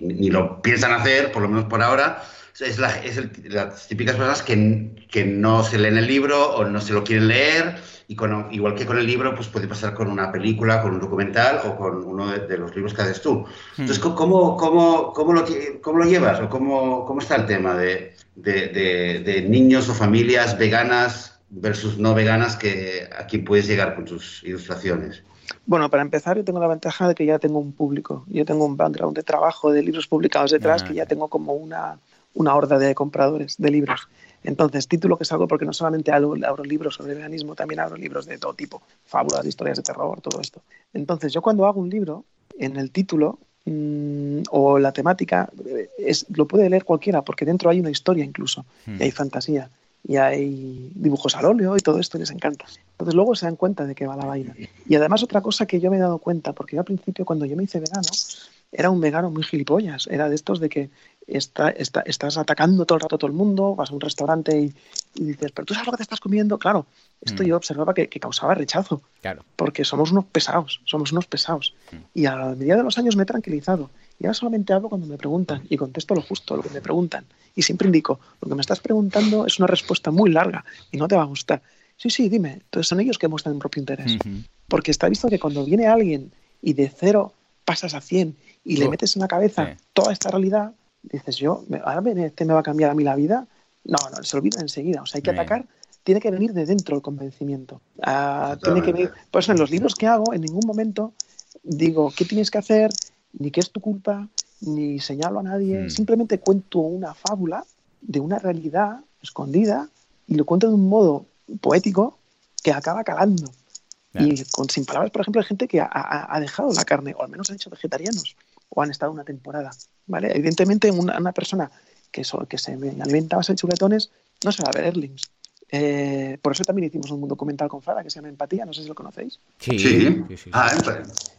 ni, lo piensan hacer, por lo menos por ahora, es, la, es las típicas personas que, que, no se leen el libro o no se lo quieren leer. Y con, igual que con el libro, pues puede pasar con una película, con un documental o con uno de, los libros que haces tú. Hmm. Entonces, ¿cómo, cómo, cómo, lo, cómo lo llevas o cómo, cómo está el tema de, de, de, niños o familias veganas versus no veganas que a quién puedes llegar con tus ilustraciones? Bueno, para empezar, yo tengo la ventaja de que ya tengo un público. Yo tengo un background de trabajo de libros publicados detrás que ya tengo como una, una horda de compradores de libros. Entonces, título que salgo porque no solamente abro, libros sobre veganismo, también abro libros de todo tipo, fábulas, historias de terror, todo esto. Entonces, yo cuando hago un libro, en el título mm, o la temática, es, lo puede leer cualquiera, porque dentro hay una historia incluso, y hay hmm. fantasía y hay dibujos al óleo y todo esto les encanta. Entonces luego se dan cuenta de que va la vaina. Y además otra cosa que yo me he dado cuenta, porque yo al principio cuando yo me hice vegano, era un vegano muy gilipollas, era de estos de que está, estás atacando todo el rato a todo el mundo, vas a un restaurante y, dices, pero tú sabes lo que te estás comiendo, claro, esto mm. yo observaba que, causaba rechazo, claro. porque somos unos pesados, somos unos pesados. Mm. Y a medida de los años me he tranquilizado y ahora solamente hablo cuando me preguntan y contesto lo justo, lo que me preguntan. Y siempre indico, lo que me estás preguntando es una respuesta muy larga y no te va a gustar. Sí, sí, dime. Entonces son ellos que muestran el propio interés. Porque está visto que cuando viene alguien y de cero pasas a cien y le metes en la cabeza toda esta realidad, dices yo, ahora este me va a cambiar a mí la vida. No, no, se olvida enseguida. O sea, hay que atacar tiene que venir de dentro el convencimiento. Ah, tiene que venir. Por eso en los libros que hago, en ningún momento digo qué tienes que hacer, ni qué es tu culpa, ni señalo a nadie, hmm. simplemente cuento una fábula de una realidad escondida y lo cuento de un modo poético que acaba calando. Y con, sin palabras, por ejemplo, hay gente que ha, dejado la carne, o al menos han hecho vegetarianos, o han estado una temporada. ¿vale? Evidentemente, una, una persona que, que se alimenta base de chuletones no se va a ver Erlings. Eh, por eso también hicimos un documental con Fara que se llama Empatía, no sé si lo conocéis. Sí, sí. sí, Ah,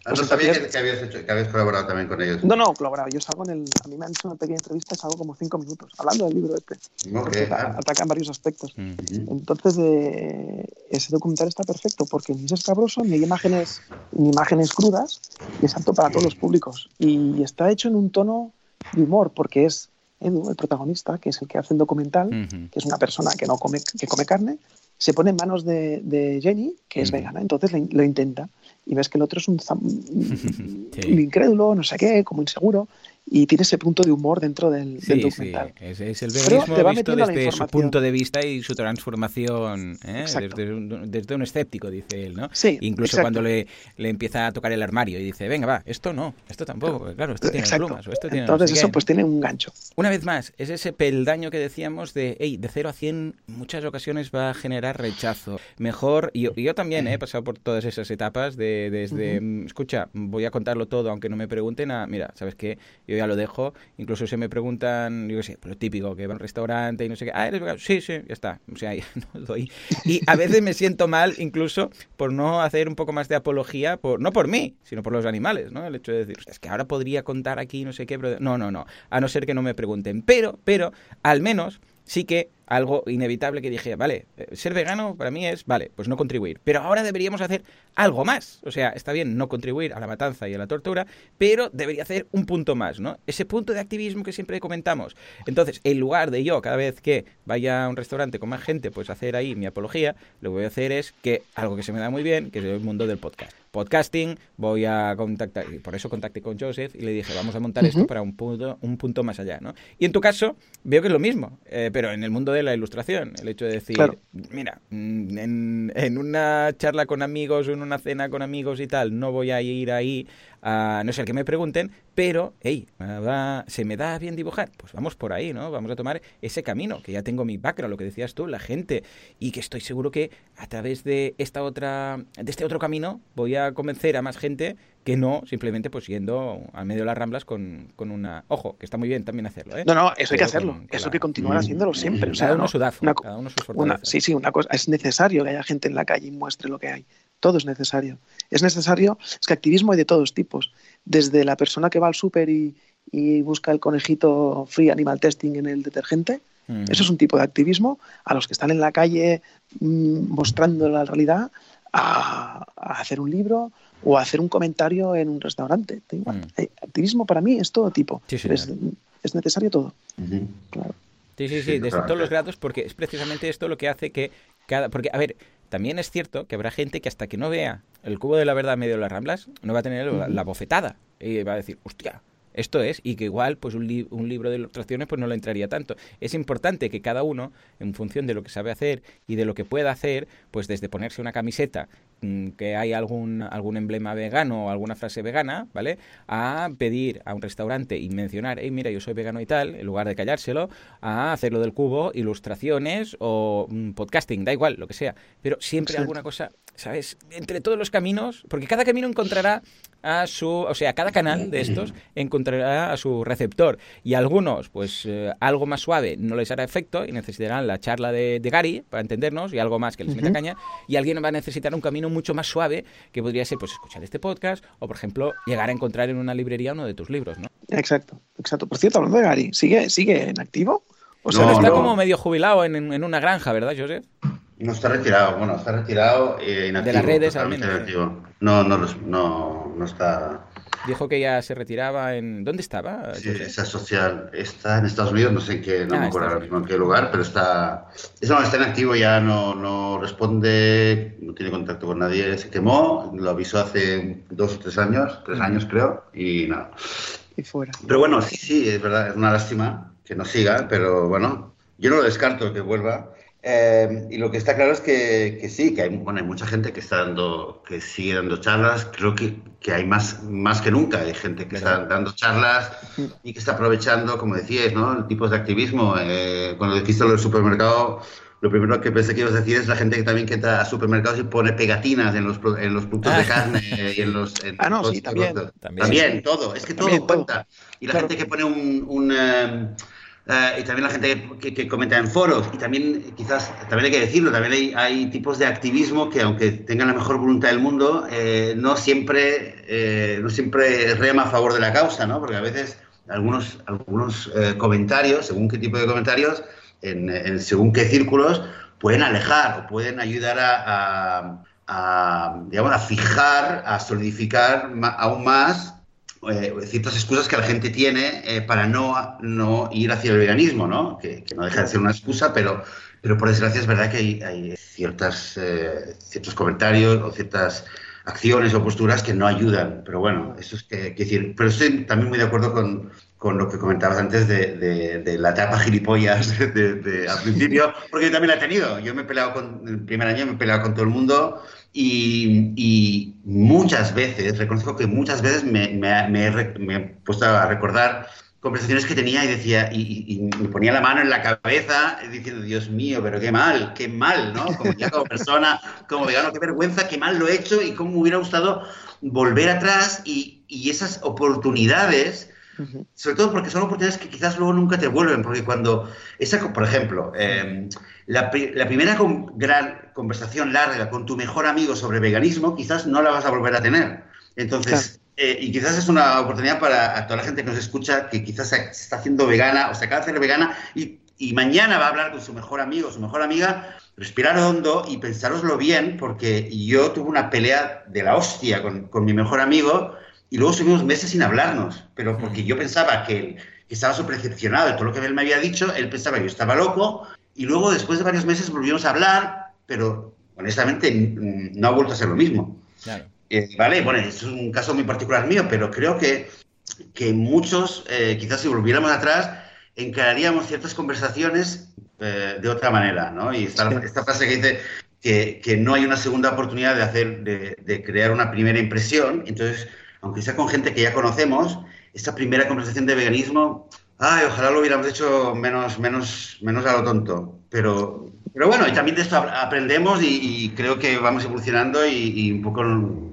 ah no sabía que, habías hecho, que, habías colaborado también con ellos. No, no, colaborado. Yo salgo en el. A mí me han hecho una pequeña entrevista, salgo como cinco minutos, hablando del libro este. Okay, ah. Atacan varios aspectos. Entonces, eh, ese documental está perfecto porque ni es escabroso, ni hay imágenes, ni imágenes crudas, y es apto para todos los públicos. Y está hecho en un tono de humor, porque es Edu, el protagonista, que es el que hace el documental, que es una persona que no come, que come carne, se pone en manos de, Jenny, que es vegana, entonces lo, intenta. Y ves que el otro es un, *laughs* un incrédulo, no sé qué, como inseguro, y tiene ese punto de humor dentro del, documental. Sí, es, el veganismo visto desde su punto de vista y su transformación, ¿eh? desde, un, escéptico, dice él, ¿no? Sí, Incluso cuando le, le, empieza a tocar el armario y dice, venga, va, esto no, esto tampoco, claro, esto tiene plumas o esto tiene Entonces eso pues tiene un gancho. Una vez más, es ese peldaño que decíamos de, hey, de 0 a 100 muchas ocasiones va a generar rechazo. Mejor, y yo, yo también he pasado por todas esas etapas de desde, mm, escucha, voy a contarlo todo aunque no me pregunten a, mira, ¿sabes qué? Yo ya lo dejo. Incluso se me preguntan, yo qué sé, lo típico, que va al restaurante y no sé qué, ah, eres vegano, sí, sí, ya está. O sea, *laughs* no doy. Y a veces me siento mal incluso por no hacer un poco más de apología, por, no por mí, sino por los animales, ¿no? El hecho de decir, es que ahora podría contar aquí no sé qué, pero no, no, no, a no ser que no me pregunten. Pero, pero, al menos sí que algo inevitable que dije, vale, eh, ser vegano para mí es, vale, pues no contribuir. Pero ahora deberíamos hacer algo más. O sea, está bien no contribuir a la matanza y a la tortura, pero debería hacer un punto más, ¿no? Ese punto de activismo que siempre comentamos. Entonces, en lugar de yo, cada vez que vaya a un restaurante con más gente, pues hacer ahí mi apología, lo que voy a hacer es que algo que se me da muy bien, que es el mundo del podcast podcasting, voy a contactar, y por eso contacté con Joseph y le dije, vamos a montar esto para un punto, un punto más allá, ¿no? Y en tu caso, veo que es lo mismo, eh, pero en el mundo de la ilustración, el hecho de decir, mira, mm, en, en, una charla con amigos o en una cena con amigos y tal, no voy a ir ahí a no sé que me pregunten, pero, hey, se me da bien dibujar, pues vamos por ahí, ¿no? Vamos a tomar ese camino, que ya tengo mi background, lo que decías tú, la gente, y que estoy seguro que a través de esta otra, de este otro camino voy a convencer a más gente que no simplemente pues yendo al medio de las ramblas con, con una... Ojo, que está muy bien también hacerlo, ¿eh? No, no, eso hay que hacerlo, eso hay que continuar haciéndolo siempre. O sea, cada uno su DAFO, cada uno Sí, sí, una cosa, es necesario que haya gente en la calle y muestre lo que hay. Todo es necesario. Es necesario, es que activismo hay de todos tipos. Desde la persona que va al súper y, busca el conejito free animal testing en el detergente, eso es un tipo de activismo, a los que están en la calle mm, mostrando la realidad, a, hacer un libro o a hacer un comentario en un restaurante. Activismo para mí es todo tipo. es, necesario todo. claro. Sí, sí, sí, desde todos los grados, porque es precisamente esto lo que hace que cada. Porque, a ver, también es cierto que habrá gente que hasta que no vea el cubo de la verdad medio de las ramblas, no va a tener la, bofetada. Y va a decir, hostia, esto es, y que igual pues un, un, libro de ilustraciones pues no le entraría tanto. Es importante que cada uno, en función de lo que sabe hacer y de lo que pueda hacer, pues desde ponerse una camiseta Mm, que hay algún, algún emblema vegano o alguna frase vegana, ¿vale? A pedir a un restaurante y mencionar, hey, mira, yo soy vegano y tal, en lugar de callárselo, a hacerlo del cubo, ilustraciones o mm, podcasting, da igual, lo que sea. Pero siempre alguna cosa, ¿sabes? Entre todos los caminos, porque cada camino encontrará a su, o sea, cada canal de estos encontrará a su receptor y algunos, pues eh, algo más suave no les hará efecto y necesitarán la charla de, Gary para entendernos y algo más que les meta caña y alguien va a necesitar un camino mucho más suave que podría ser pues escuchar este podcast o por ejemplo llegar a encontrar en una librería uno de tus libros, ¿no? Exacto, exacto. Por cierto, hablando de Gary, ¿sigue, sigue en activo? O sea, está como medio jubilado en, en una granja, ¿verdad, Joseph? No está retirado, bueno, está retirado e inactivo. De las redes al menos. No, no, no, no está. Dijo que ya se retiraba en. ¿Dónde estaba? Sí, esa social está en Estados Unidos, no sé en qué, no ah, me acuerdo en qué lugar, pero está. Eso está inactivo, ya no, no responde, no tiene contacto con nadie, se quemó, lo avisó hace dos o tres años, tres años creo, y nada. Y fuera. Pero bueno, sí, sí, es verdad, es una lástima que no siga, pero bueno, yo no lo descarto que vuelva. Eh, y lo que está claro es que, que, sí, que hay, bueno, hay mucha gente que está dando, que sigue dando charlas. Creo que, que hay más, más que nunca. Hay gente que está dando charlas y que está aprovechando, como decías, ¿no? Tipos de activismo. Eh, cuando dijiste lo del supermercado, lo primero que pensé que ibas a decir es la gente que también que entra a supermercados y pone pegatinas en los, en los productos de ah. carne y en los. *laughs* ah, no, sí, también. También, todo. Es que todo cuenta. Y la gente que pone un. un eh, eh, y también la gente que, comenta en foros, y también quizás, también hay que decirlo, también hay, hay tipos de activismo que aunque tengan la mejor voluntad del mundo, eh, no, siempre, eh, no siempre rema a favor de la causa, ¿no? Porque a veces algunos, algunos comentarios, según qué tipo de comentarios, en, según qué círculos, pueden alejar o pueden ayudar a, a, digamos, a fijar, a solidificar aún más eh, ciertas excusas que la gente tiene eh, para no, no ir hacia el veganismo, ¿no? Que, no deja de ser una excusa, pero, pero por desgracia es verdad que hay, ciertas, eh, ciertos comentarios o ciertas acciones o posturas que no ayudan. Pero bueno, eso es que, decir. Pero estoy también muy de acuerdo con, con lo que comentabas antes de, de, la etapa gilipollas *laughs* de, al principio, porque yo también la he tenido. Yo me he peleado con, el primer año me he peleado con todo el mundo y, muchas veces, reconozco que muchas veces me, he puesto a recordar conversaciones que tenía y decía, y, me ponía la mano en la cabeza diciendo, Dios mío, pero qué mal, qué mal, ¿no? Como como persona, como vegano, qué vergüenza, qué mal lo he hecho y cómo me hubiera gustado volver atrás y, y esas oportunidades sobre todo porque son oportunidades que quizás luego nunca te vuelven, porque cuando, esa, por ejemplo, em, la, primera gran conversación larga con tu mejor amigo sobre veganismo, quizás no la vas a volver a tener. Entonces, eh, y quizás es una oportunidad para toda la gente que nos escucha, que quizás se está haciendo vegana o se acaba de hacer vegana y y mañana va a hablar con su mejor amigo, su mejor amiga, respirar hondo y pensároslo bien, porque yo tuve una pelea de la hostia con, con mi mejor amigo y luego estuvimos meses sin hablarnos, pero porque yo pensaba que él estaba sobrecepcionado de todo lo que él me había dicho, él pensaba que yo estaba loco, y luego después de varios meses volvimos a hablar, pero honestamente no ha vuelto a ser lo mismo. Eh, vale, bueno, es un caso muy particular mío, pero creo que, que muchos, eh, quizás si volviéramos atrás, encararíamos ciertas conversaciones eh, de otra manera, ¿no? Y esta, esta frase que dice que, que, no hay una segunda oportunidad de hacer, de, de crear una primera impresión, entonces aunque con gente que ya conocemos, esta primera conversación de veganismo, ay, ojalá lo hubiéramos hecho menos, menos, menos a lo tonto. Pero pero bueno, y también de esto aprendemos y, creo que vamos evolucionando y, un poco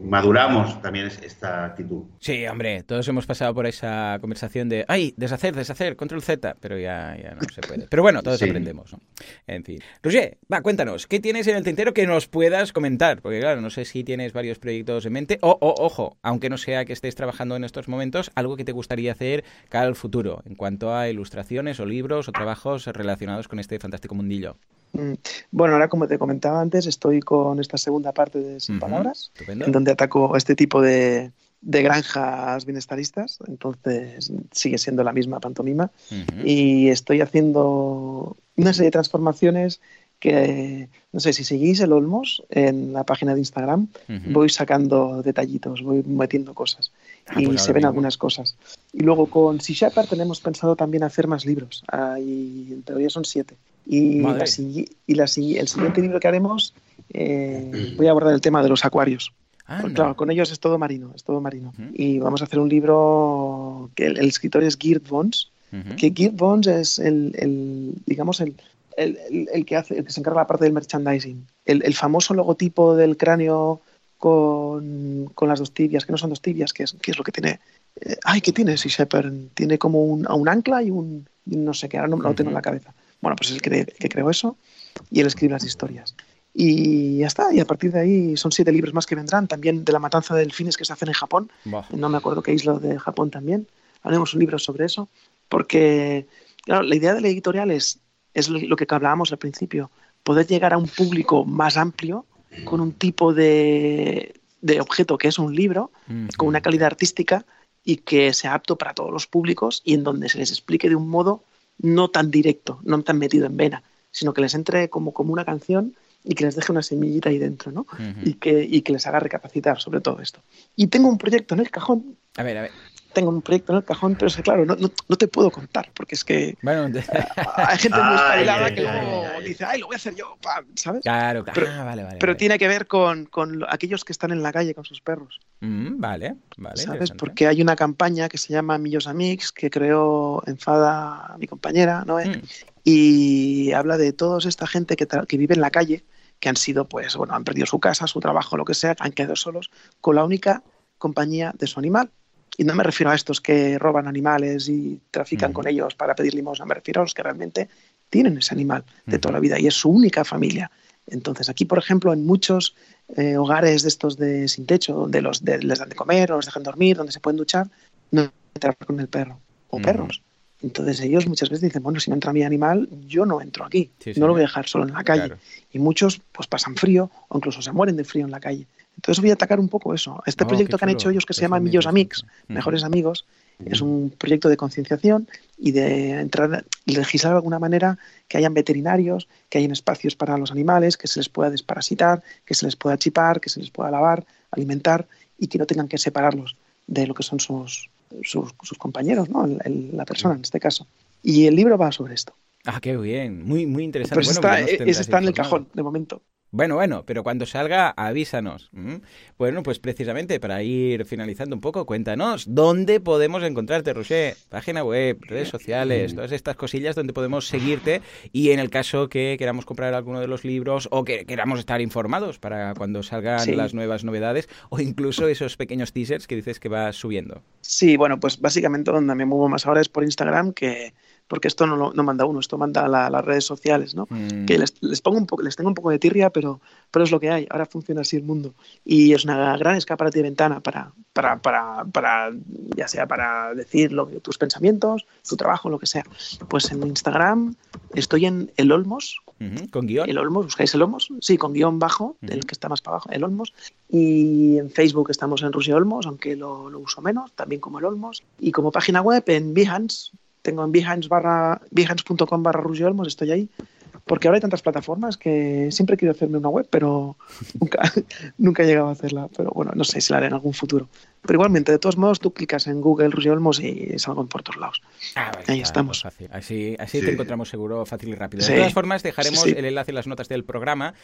maduramos también esta actitud. Sí, hombre, todos hemos pasado por esa conversación de, ay, deshacer, deshacer, control Z, pero ya, ya no se puede. Pero bueno, todos aprendemos. ¿no? En fin. Roger, va, cuéntanos, ¿qué tienes en el tintero que nos puedas comentar? Porque claro, no sé si tienes varios proyectos en mente o, ojo, aunque no sea que estés trabajando en estos momentos, algo que te gustaría hacer cara al futuro en cuanto a ilustraciones o libros o trabajos relacionados con este fantástico mundillo. Mm, bueno, ahora como te comentaba antes, estoy con esta segunda parte de Sin Palabras, en donde ataco este tipo de, granjas bienestaristas, entonces sigue siendo la misma pantomima, y estoy haciendo una serie de transformaciones que, no sé, si seguís el Olmos en la página de Instagram, voy sacando detallitos, voy metiendo cosas. Ah, y pues se ven algunas cosas. Y luego con Sea Shepherd tenemos pensado también hacer más libros. y en teoría son siete. Y, la, y la, el siguiente libro que haremos, eh, voy a abordar el tema de los acuarios. claro, con ellos es todo marino, es todo marino. Y vamos a hacer un libro que el, escritor es Geert Vons, que Geert Vons es el, digamos, el, el, que hace, el que se encarga la parte del merchandising. El, famoso logotipo del cráneo con, con, las dos tibias, que no son dos tibias, que es, que es lo que tiene. Eh, ay, ¿qué tiene Sea Shepherd? Tiene como un, un ancla y un. No sé qué, ahora no lo tengo en la cabeza. Bueno, pues es el que, que creó eso y él escribe las historias. Y ya está, y a partir de ahí son siete libros más que vendrán, también de la matanza de delfines que se hacen en Japón, no me acuerdo qué isla de Japón también, haremos un libro sobre eso, porque claro, la idea de la editorial es, es lo que hablábamos al principio, poder llegar a un público más amplio con un tipo de, de objeto que es un libro, con una calidad artística y que sea apto para todos los públicos y en donde se les explique de un modo no tan directo, no tan metido en vena, sino que les entre como, como una canción y que les deje una semillita ahí dentro, ¿no? y, que, y que les haga recapacitar sobre todo esto. Y tengo un proyecto en el cajón. A ver, a ver tengo un proyecto en el cajón, pero es que, claro, no, no, te puedo contar, porque es que bueno, hay gente muy *laughs* espabilada que luego dice, ay, lo voy a hacer yo, ¿sabes? Claro, claro. Pero, ah, vale, vale, pero tiene que ver con, con, aquellos que están en la calle con sus perros. Mm, vale, vale. ¿Sabes? Porque hay una campaña que se llama Millos Amix, que creó Enfada mi compañera, ¿no? Mm. Y habla de toda esta gente que, que vive en la calle, que han sido, pues, bueno, han perdido su casa, su trabajo, lo que sea, han quedado solos, con la única compañía de su animal y no me refiero a estos que roban animales y trafican con ellos para pedir limosna, me refiero a los que realmente tienen ese animal de toda la vida y es su única familia. Entonces, aquí, por ejemplo, en muchos eh, hogares de estos de sin techo, donde los les dan de comer o los dejan dormir, donde se pueden duchar, no entrar con el perro o perros. Entonces ellos muchas veces dicen, bueno, si no entra mi animal, yo no entro aquí, no lo voy a dejar solo en la calle. Y muchos pues pasan frío o incluso se mueren de frío en la calle. Entonces voy a atacar un poco eso. Este proyecto que han hecho ellos que se llama Millos Amigos, Mejores Amigos, es un proyecto de concienciación y de entrar legislar de alguna manera que hayan veterinarios, que hayan espacios para los animales, que se les pueda desparasitar, que se les pueda chipar, que se les pueda lavar, alimentar y que no tengan que separarlos de lo que son sus, sus, compañeros, ¿no? la persona en este caso. Y el libro va sobre esto. Ah, qué bien, muy, muy interesante. Pues está, ese está en el cajón de momento. Bueno, bueno, pero cuando salga, avísanos. Bueno, pues precisamente para ir finalizando un poco, cuéntanos, ¿dónde podemos encontrarte, Roger? Página web, redes sociales, todas estas cosillas donde podemos seguirte y en el caso que queramos comprar alguno de los libros o que queramos estar informados para cuando salgan las nuevas novedades o incluso esos pequeños teasers que dices que vas subiendo. Sí, bueno, pues básicamente donde me muevo más ahora es por Instagram, que porque esto no, no manda uno, esto manda las redes sociales, ¿no? Mm. Que les, les, pongo un poco, les tengo un poco de tirria, pero, pero es lo que hay, ahora funciona así el mundo. Y es una gran escaparate de ventana para, para, para, para ya sea para decir lo, tus pensamientos, tu trabajo, lo que sea. Pues en Instagram estoy en El Olmos, Uh -huh. ¿Con guion? El Olmos, ¿buscáis El Olmos? Sí, con guion bajo, uh -huh. el que está más para abajo, El Olmos. Y en Facebook estamos en Rusia Olmos, aunque lo, lo, uso menos, también como El Olmos. Y como página web en Behance, tengo en behance barra, behance.com barra Rusia Olmos, estoy ahí. Porque ahora hay tantas plataformas que siempre quiero hacerme una web, pero nunca, *laughs* nunca he llegado a hacerla. Pero bueno, no sé si la haré en algún futuro. Pero igualmente, de todos modos, tú clicas en Google Rusia Olmos y salgo por todos lados. Ah, vale, Ahí estamos. Fácil. Así, así sí. te encontramos seguro fácil y rápido. Sí. De todas formas, dejaremos sí, el enlace en las notas del programa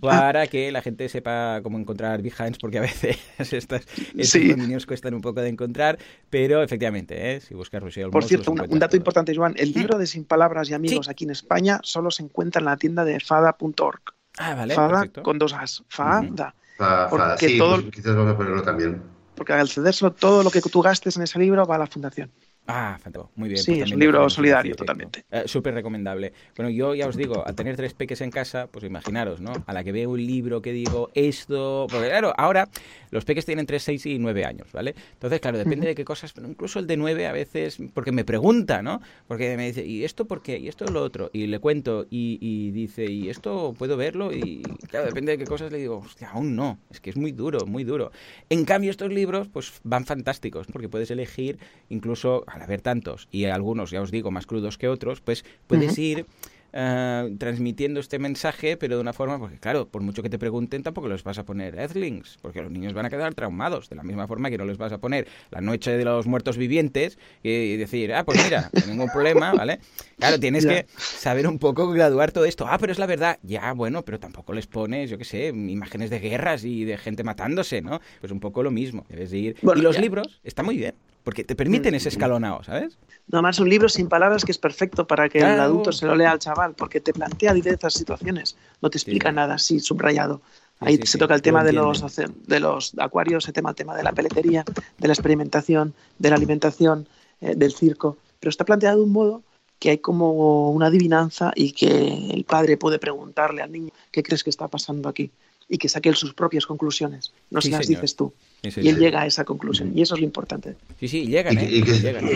para ah. que la gente sepa cómo encontrar Behance, porque a *laughs* veces estas, estos dominios cuestan un poco de encontrar, pero efectivamente, ¿eh? si buscas Rusia Olmos... Por cierto, un, un, dato importante, Joan, el libro de Sin Palabras y Amigos aquí en España solo se encuentra en la tienda de fada.org. Ah, vale, Fada perfecto. con dos as. Fada. Uh -huh. Fada, fada. Sí, todo... pues quizás vamos a ponerlo también porque al cederlo todo lo que tú gastes en ese libro va a la fundación. Ah, fantástico. Muy bien. Sí, pues es un libro solidario, totalmente. Eh, Súper recomendable. Bueno, yo ya os digo, al tener tres peques en casa, pues imaginaros, ¿no? A la que veo un libro que digo esto. Porque claro, ahora los peques tienen 3, 6 y 9 años, ¿vale? Entonces, claro, depende uh -huh. de qué cosas, pero incluso el de 9 a veces, porque me pregunta, ¿no? Porque me dice, ¿y esto por qué? ¿Y esto es lo otro? Y le cuento, y, y, dice, ¿y esto puedo verlo? Y claro, depende de qué cosas le digo, hostia, aún no. Es que es muy duro, muy duro. En cambio, estos libros, pues van fantásticos, porque puedes elegir, incluso al haber tantos, y algunos, ya os digo, más crudos que otros, pues puedes uh -huh. ir Uh, transmitiendo este mensaje, pero de una forma, porque claro, por mucho que te pregunten, tampoco les vas a poner Earthlings, porque los niños van a quedar traumados, de la misma forma que no les vas a poner la noche de los muertos vivientes y, decir, ah, pues mira, ningún problema, ¿vale? Claro, tienes yeah. que saber un poco graduar todo esto. Ah, pero es la verdad. Ya, bueno, pero tampoco les pones, yo qué sé, imágenes de guerras y de gente matándose, ¿no? Pues un poco lo mismo. Debes de ir. Bueno, y los ya. libros, está muy bien porque te permiten ese escalonado, ¿sabes? No, más un libro sin palabras que es perfecto para que claro. el adulto se lo lea al chaval, porque te plantea diversas situaciones, no te explica sí. nada así subrayado. Ahí sí, sí, se toca el tema de los, de los acuarios, se tema el tema de la peletería, de la experimentación, de la alimentación, eh, del circo, pero está planteado de un modo que hay como una adivinanza y que el padre puede preguntarle al niño qué crees que está pasando aquí y que saque él sus propias conclusiones, no se las señor. dices tú. Sí, y él llega a esa conclusión, y eso es lo importante. Sí, sí, llegan, ¿eh? Y, y que, llegan.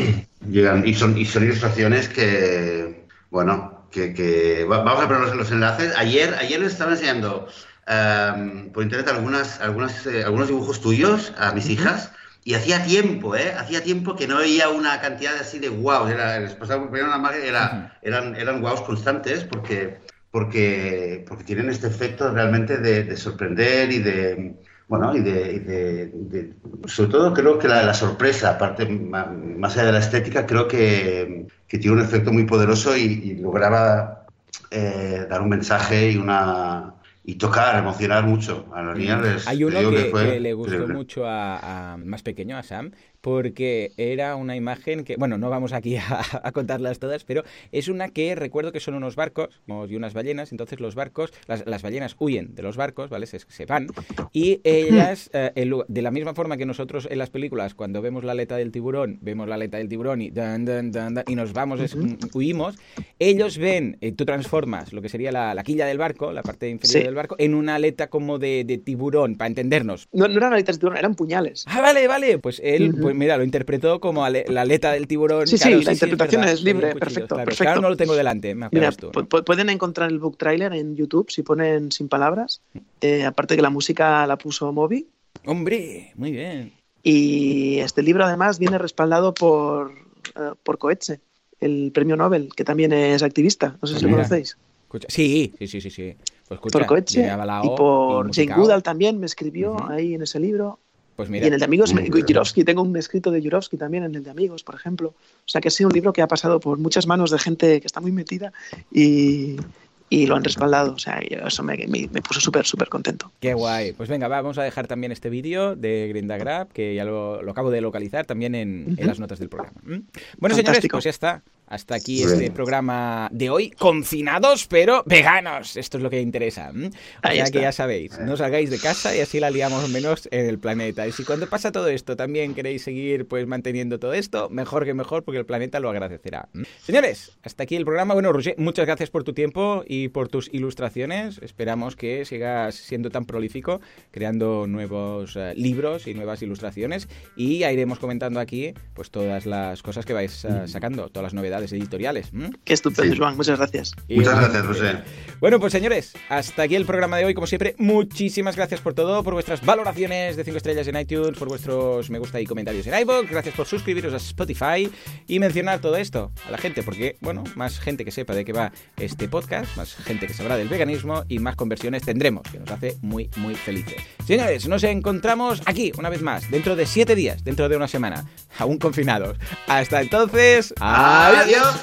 llegan. Y, son, y son ilustraciones que, bueno, que, que vamos a poner los enlaces. Ayer, ayer les estaba enseñando um, por internet algunas, algunas, eh, algunos dibujos tuyos a mis hijas. Y hacía tiempo, ¿eh? Hacía tiempo que no veía una cantidad así de wow. Era, les pasaba por una magia, era, eran, eran wows constantes porque, porque, porque tienen este efecto realmente de, de sorprender y de, bueno, y de, y de, de, sobre todo creo que la, la sorpresa, aparte más, allá de la estética, creo que, que tiene un efecto muy poderoso y, y lograba eh, dar un mensaje y una y tocar, emocionar mucho a los niños. Hay uno que, que, que, le gustó mucho a, a, más pequeño, a Sam, porque era una imagen que, bueno, no vamos aquí *laughs* a, a, contarlas todas, pero es una que recuerdo que son unos barcos y unas ballenas, entonces los barcos, las, las ballenas huyen de los barcos, ¿vale? Se, se van, y *coughs* ellas, eh, el, de la misma forma que nosotros en las películas, cuando vemos la aleta del tiburón, vemos la aleta del tiburón y, dan, dan, dan, y nos vamos, es, huimos, ellos ven, eh, tú transformas lo que sería la, la, quilla del barco, la parte inferior sí. del barco, en una aleta como de, de tiburón, para entendernos. No, no eran aletas de tiburón, eran puñales. Ah, vale, vale, pues él, uh -huh. pues mira, lo interpretó como ale, la aleta del tiburón. Sí, claro, sí, la sí, interpretación es, es, libre, perfecto, claro. perfecto. Claro, no lo tengo delante, me Mira, tú, ¿no? pueden encontrar el book trailer en YouTube si ponen sin palabras. Eh, aparte que la música la puso Moby. Hombre, muy bien. Y este libro además viene respaldado por, uh, por Coetze, el premio Nobel, que también es activista. No sé si lo conocéis. Sí, sí, sí, sí. sí. Pues escucha, por Coetze y por Jane Goodall también me escribió uh -huh. ahí en ese libro. Pues mira. Y en el de Amigos, *laughs* Jurovsky, tengo un escrito de Jurovsky también en el de Amigos, por ejemplo. O sea que ha sido un libro que ha pasado por muchas manos de gente que está muy metida y, y lo han respaldado. O sea, eso me, me, me puso súper, súper contento. Qué guay. Pues venga, va, vamos a dejar también este vídeo de Grindagrab, que ya lo, lo, acabo de localizar también en, uh -huh. en, las notas del programa. ¿Mm? Bueno, Fantástico. señores, pues ya está. Hasta aquí este programa de hoy. Confinados, pero veganos. Esto es lo que interesa. Ya que ya sabéis, no salgáis de casa y así la liamos menos en el planeta. Y si cuando pasa todo esto también queréis seguir pues manteniendo todo esto, mejor que mejor porque el planeta lo agradecerá. Señores, hasta aquí el programa. Bueno, Roger, muchas gracias por tu tiempo y por tus ilustraciones. Esperamos que sigas siendo tan prolífico, creando nuevos eh, libros y nuevas ilustraciones. Y ya iremos comentando aquí pues todas las cosas que vais eh, sacando, todas las novedades editoriales. Qué estupendo, Juan. Muchas gracias. Muchas gracias, José. Bueno, pues señores, hasta aquí el programa de hoy. Como siempre, muchísimas gracias por todo, por vuestras valoraciones de 5 estrellas en iTunes, por vuestros me gusta y comentarios en iVoox. Gracias por suscribiros a Spotify y mencionar todo esto a la gente, porque, bueno, más gente que sepa de qué va este podcast, más gente que sabrá del veganismo y más conversiones tendremos, que nos hace muy, muy felices. Señores, nos encontramos aquí una vez más, dentro de 7 días, dentro de una semana, aún confinados. Hasta entonces, Adiós.